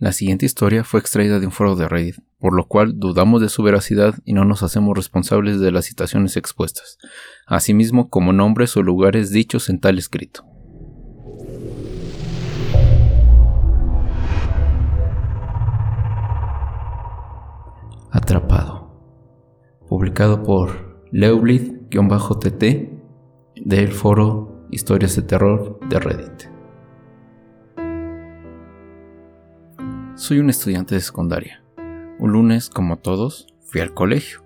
La siguiente historia fue extraída de un foro de Reddit, por lo cual dudamos de su veracidad y no nos hacemos responsables de las citaciones expuestas, asimismo como nombres o lugares dichos en tal escrito. Atrapado. Publicado por Leublit-TT del foro Historias de Terror de Reddit. Soy un estudiante de secundaria. Un lunes, como todos, fui al colegio.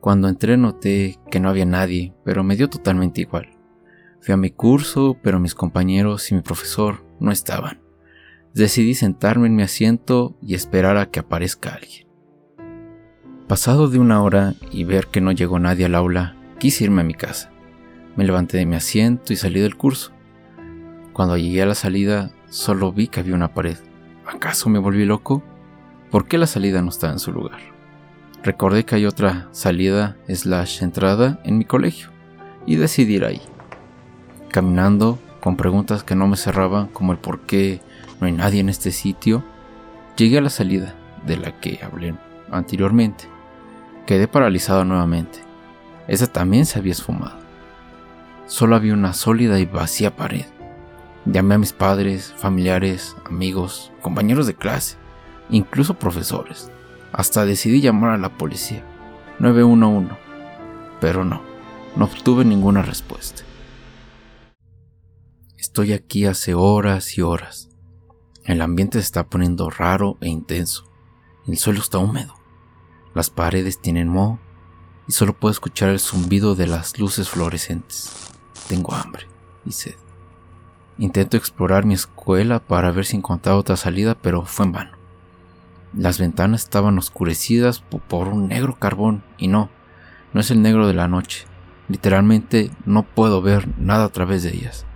Cuando entré noté que no había nadie, pero me dio totalmente igual. Fui a mi curso, pero mis compañeros y mi profesor no estaban. Decidí sentarme en mi asiento y esperar a que aparezca alguien. Pasado de una hora y ver que no llegó nadie al aula, quise irme a mi casa. Me levanté de mi asiento y salí del curso. Cuando llegué a la salida, solo vi que había una pared. ¿Acaso me volví loco? ¿Por qué la salida no estaba en su lugar? Recordé que hay otra salida slash entrada en mi colegio y decidí ir ahí. Caminando, con preguntas que no me cerraban como el por qué no hay nadie en este sitio, llegué a la salida de la que hablé anteriormente. Quedé paralizado nuevamente. Esa también se había esfumado. Solo había una sólida y vacía pared. Llamé a mis padres, familiares, amigos, compañeros de clase, incluso profesores. Hasta decidí llamar a la policía. 911. Pero no, no obtuve ninguna respuesta. Estoy aquí hace horas y horas. El ambiente se está poniendo raro e intenso. El suelo está húmedo. Las paredes tienen moho y solo puedo escuchar el zumbido de las luces fluorescentes. Tengo hambre y sed. Intento explorar mi escuela para ver si encontraba otra salida, pero fue en vano. Las ventanas estaban oscurecidas por un negro carbón y no, no es el negro de la noche. Literalmente no puedo ver nada a través de ellas.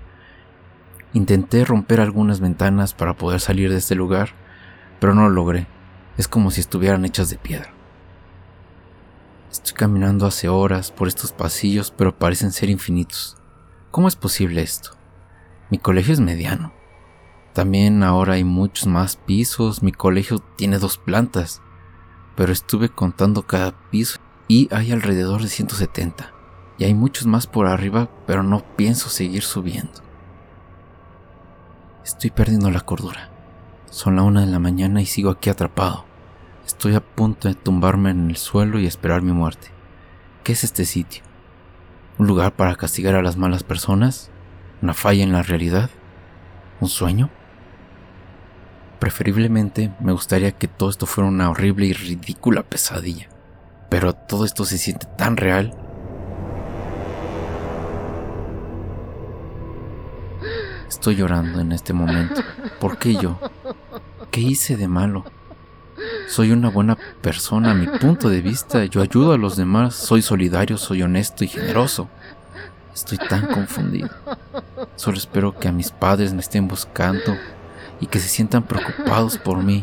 Intenté romper algunas ventanas para poder salir de este lugar, pero no lo logré. Es como si estuvieran hechas de piedra. Estoy caminando hace horas por estos pasillos, pero parecen ser infinitos. ¿Cómo es posible esto? Mi colegio es mediano. También ahora hay muchos más pisos. Mi colegio tiene dos plantas. Pero estuve contando cada piso y hay alrededor de 170. Y hay muchos más por arriba, pero no pienso seguir subiendo. Estoy perdiendo la cordura. Son la una de la mañana y sigo aquí atrapado. Estoy a punto de tumbarme en el suelo y esperar mi muerte. ¿Qué es este sitio? ¿Un lugar para castigar a las malas personas? ¿Una falla en la realidad? ¿Un sueño? Preferiblemente me gustaría que todo esto fuera una horrible y ridícula pesadilla, pero todo esto se siente tan real. Estoy llorando en este momento. ¿Por qué yo? ¿Qué hice de malo? Soy una buena persona a mi punto de vista. Yo ayudo a los demás. Soy solidario, soy honesto y generoso. Estoy tan confundido. Solo espero que a mis padres me estén buscando y que se sientan preocupados por mí.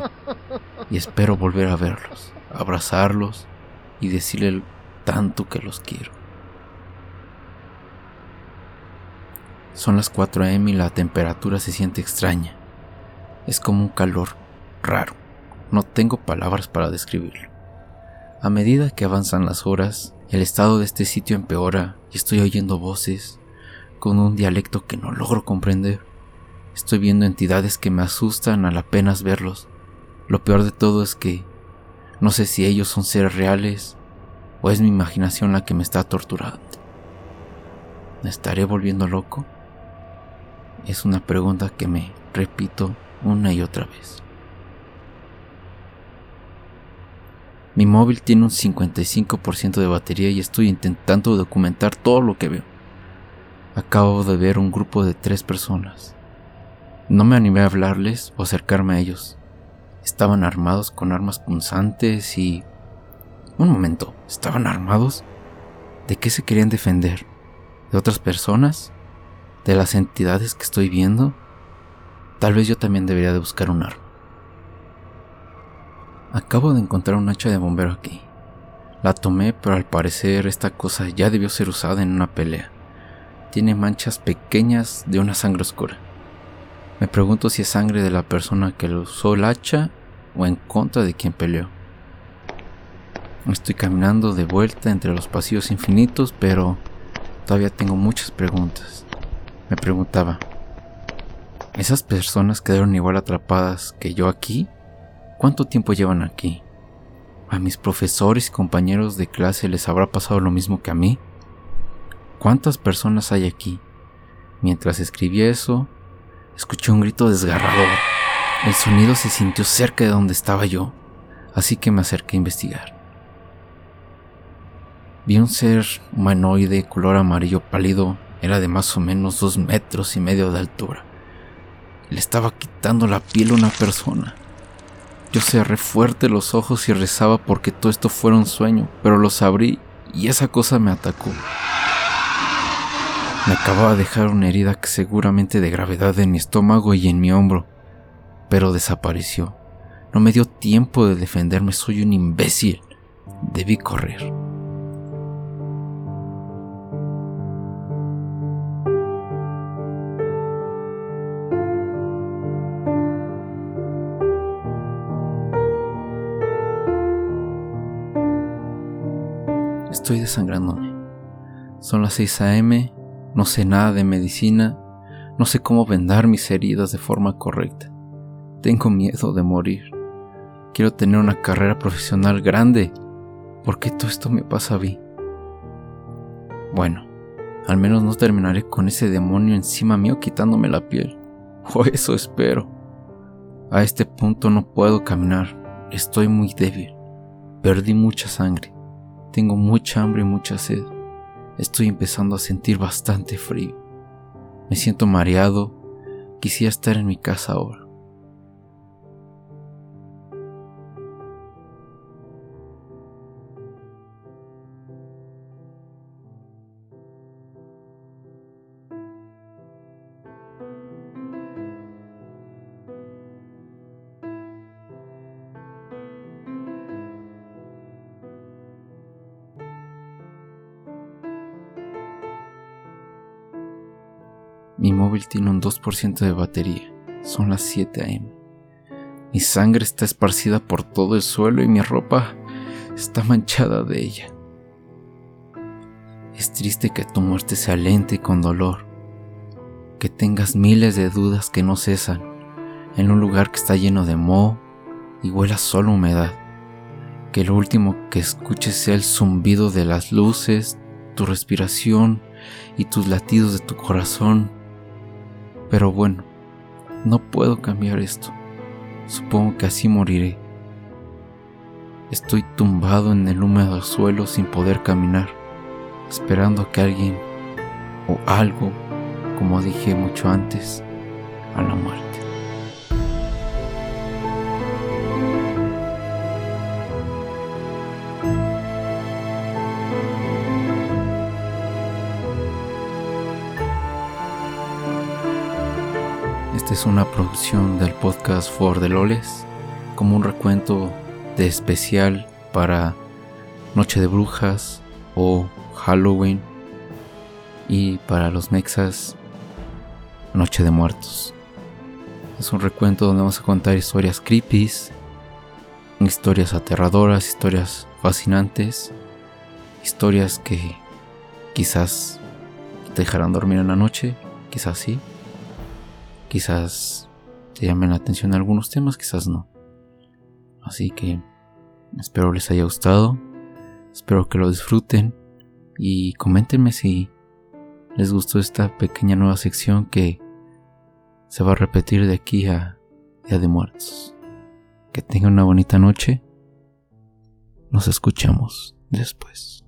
Y espero volver a verlos, abrazarlos y decirle tanto que los quiero. Son las 4 a.m. y la temperatura se siente extraña. Es como un calor raro. No tengo palabras para describirlo. A medida que avanzan las horas, el estado de este sitio empeora y estoy oyendo voces con un dialecto que no logro comprender. Estoy viendo entidades que me asustan al apenas verlos. Lo peor de todo es que no sé si ellos son seres reales o es mi imaginación la que me está torturando. ¿Me estaré volviendo loco? Es una pregunta que me repito una y otra vez. Mi móvil tiene un 55% de batería y estoy intentando documentar todo lo que veo. Acabo de ver un grupo de tres personas. No me animé a hablarles o acercarme a ellos. Estaban armados con armas punzantes y... Un momento, ¿estaban armados? ¿De qué se querían defender? ¿De otras personas? ¿De las entidades que estoy viendo? Tal vez yo también debería de buscar un arma. Acabo de encontrar un hacha de bombero aquí. La tomé, pero al parecer esta cosa ya debió ser usada en una pelea. Tiene manchas pequeñas de una sangre oscura. Me pregunto si es sangre de la persona que lo usó el hacha o en contra de quien peleó. Estoy caminando de vuelta entre los pasillos infinitos, pero todavía tengo muchas preguntas. Me preguntaba, ¿esas personas quedaron igual atrapadas que yo aquí? ¿Cuánto tiempo llevan aquí? ¿A mis profesores y compañeros de clase les habrá pasado lo mismo que a mí? ¿Cuántas personas hay aquí? Mientras escribía eso, escuché un grito desgarrador. El sonido se sintió cerca de donde estaba yo, así que me acerqué a investigar. Vi un ser humanoide color amarillo pálido, era de más o menos dos metros y medio de altura. Le estaba quitando la piel a una persona. Yo cerré fuerte los ojos y rezaba porque todo esto fuera un sueño, pero los abrí y esa cosa me atacó. Me acababa de dejar una herida seguramente de gravedad en mi estómago y en mi hombro, pero desapareció. No me dio tiempo de defenderme, soy un imbécil. Debí correr. Estoy desangrándome. Son las 6 a.m., no sé nada de medicina, no sé cómo vendar mis heridas de forma correcta. Tengo miedo de morir. Quiero tener una carrera profesional grande. ¿Por qué todo esto me pasa a mí? Bueno, al menos no terminaré con ese demonio encima mío quitándome la piel. O eso espero. A este punto no puedo caminar. Estoy muy débil. Perdí mucha sangre. Tengo mucha hambre y mucha sed. Estoy empezando a sentir bastante frío. Me siento mareado. Quisiera estar en mi casa ahora. Mi móvil tiene un 2% de batería. Son las 7 a.m. Mi sangre está esparcida por todo el suelo y mi ropa está manchada de ella. Es triste que tu muerte sea lenta y con dolor, que tengas miles de dudas que no cesan en un lugar que está lleno de moho y huela solo humedad, que lo último que escuches sea el zumbido de las luces, tu respiración y tus latidos de tu corazón pero bueno, no puedo cambiar esto. Supongo que así moriré. Estoy tumbado en el húmedo suelo sin poder caminar, esperando que alguien o algo, como dije mucho antes, a la muerte. Esta es una producción del podcast For the Loles, como un recuento de especial para Noche de Brujas o Halloween y para los mexas Noche de Muertos. Es un recuento donde vamos a contar historias creepy, historias aterradoras, historias fascinantes, historias que quizás te dejarán dormir en la noche, quizás sí, Quizás te llamen la atención algunos temas, quizás no. Así que espero les haya gustado, espero que lo disfruten y coméntenme si les gustó esta pequeña nueva sección que se va a repetir de aquí a Día de Muertos. Que tengan una bonita noche. Nos escuchamos después.